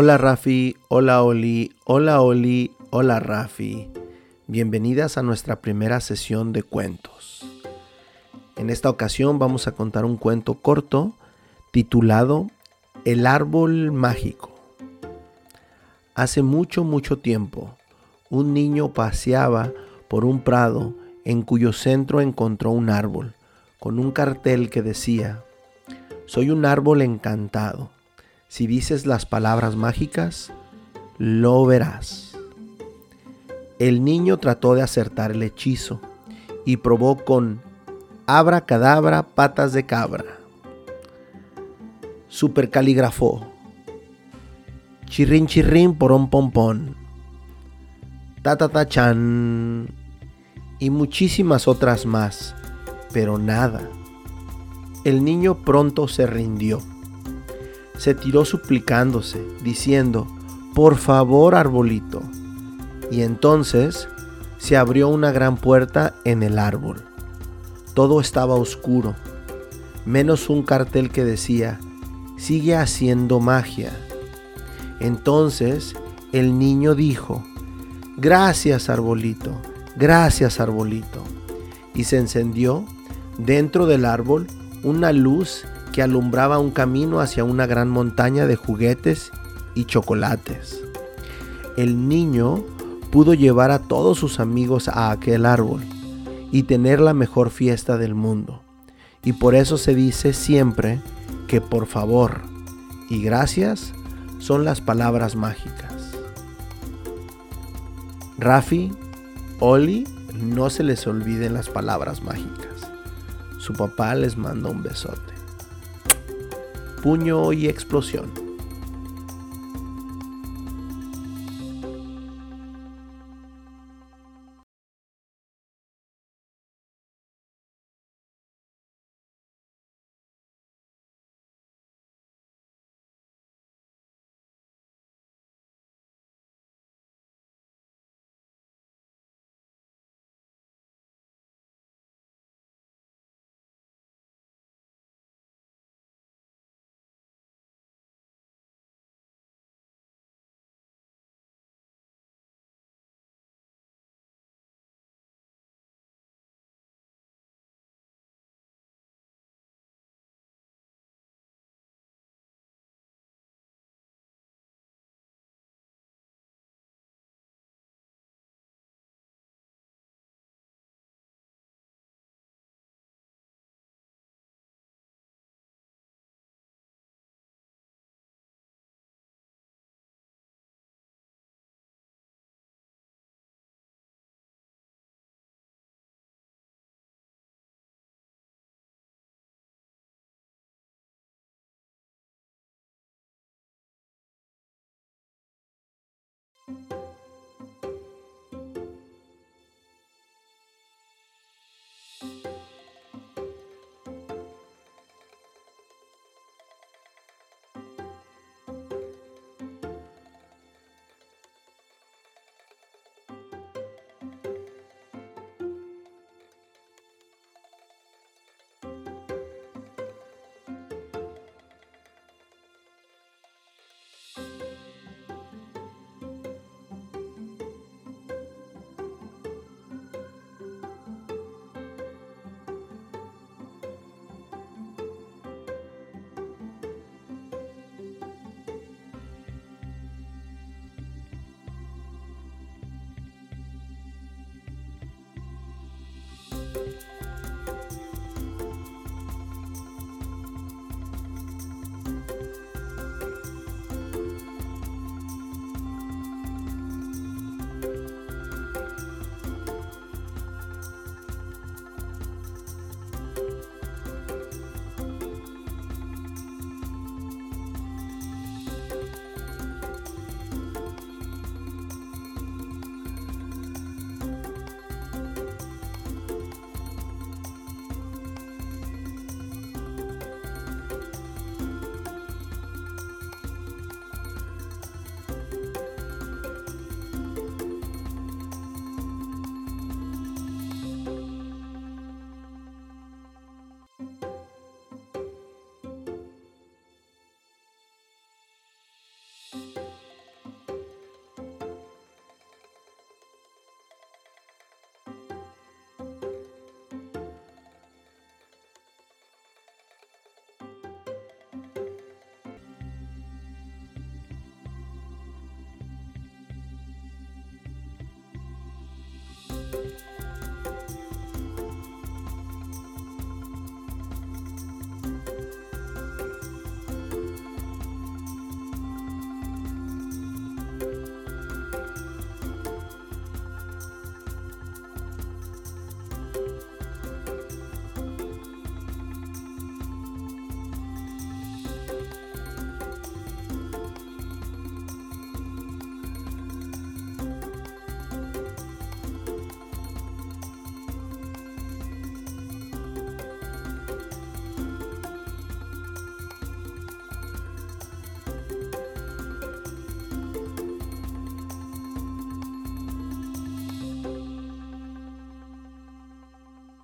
Hola Rafi, hola Oli, hola Oli, hola Rafi. Bienvenidas a nuestra primera sesión de cuentos. En esta ocasión vamos a contar un cuento corto titulado El árbol mágico. Hace mucho, mucho tiempo, un niño paseaba por un prado en cuyo centro encontró un árbol con un cartel que decía, Soy un árbol encantado si dices las palabras mágicas, lo verás. El niño trató de acertar el hechizo y probó con abra cadabra patas de cabra. Supercaligrafó. Chirrin chirrin porón pompón. Ta ta ta chan. Y muchísimas otras más, pero nada. El niño pronto se rindió se tiró suplicándose, diciendo, Por favor, arbolito. Y entonces se abrió una gran puerta en el árbol. Todo estaba oscuro, menos un cartel que decía, Sigue haciendo magia. Entonces el niño dijo, Gracias, arbolito, gracias, arbolito. Y se encendió dentro del árbol una luz que alumbraba un camino hacia una gran montaña de juguetes y chocolates. El niño pudo llevar a todos sus amigos a aquel árbol y tener la mejor fiesta del mundo. Y por eso se dice siempre que por favor y gracias son las palabras mágicas. Rafi, Oli, no se les olviden las palabras mágicas. Su papá les manda un besote puño y explosión.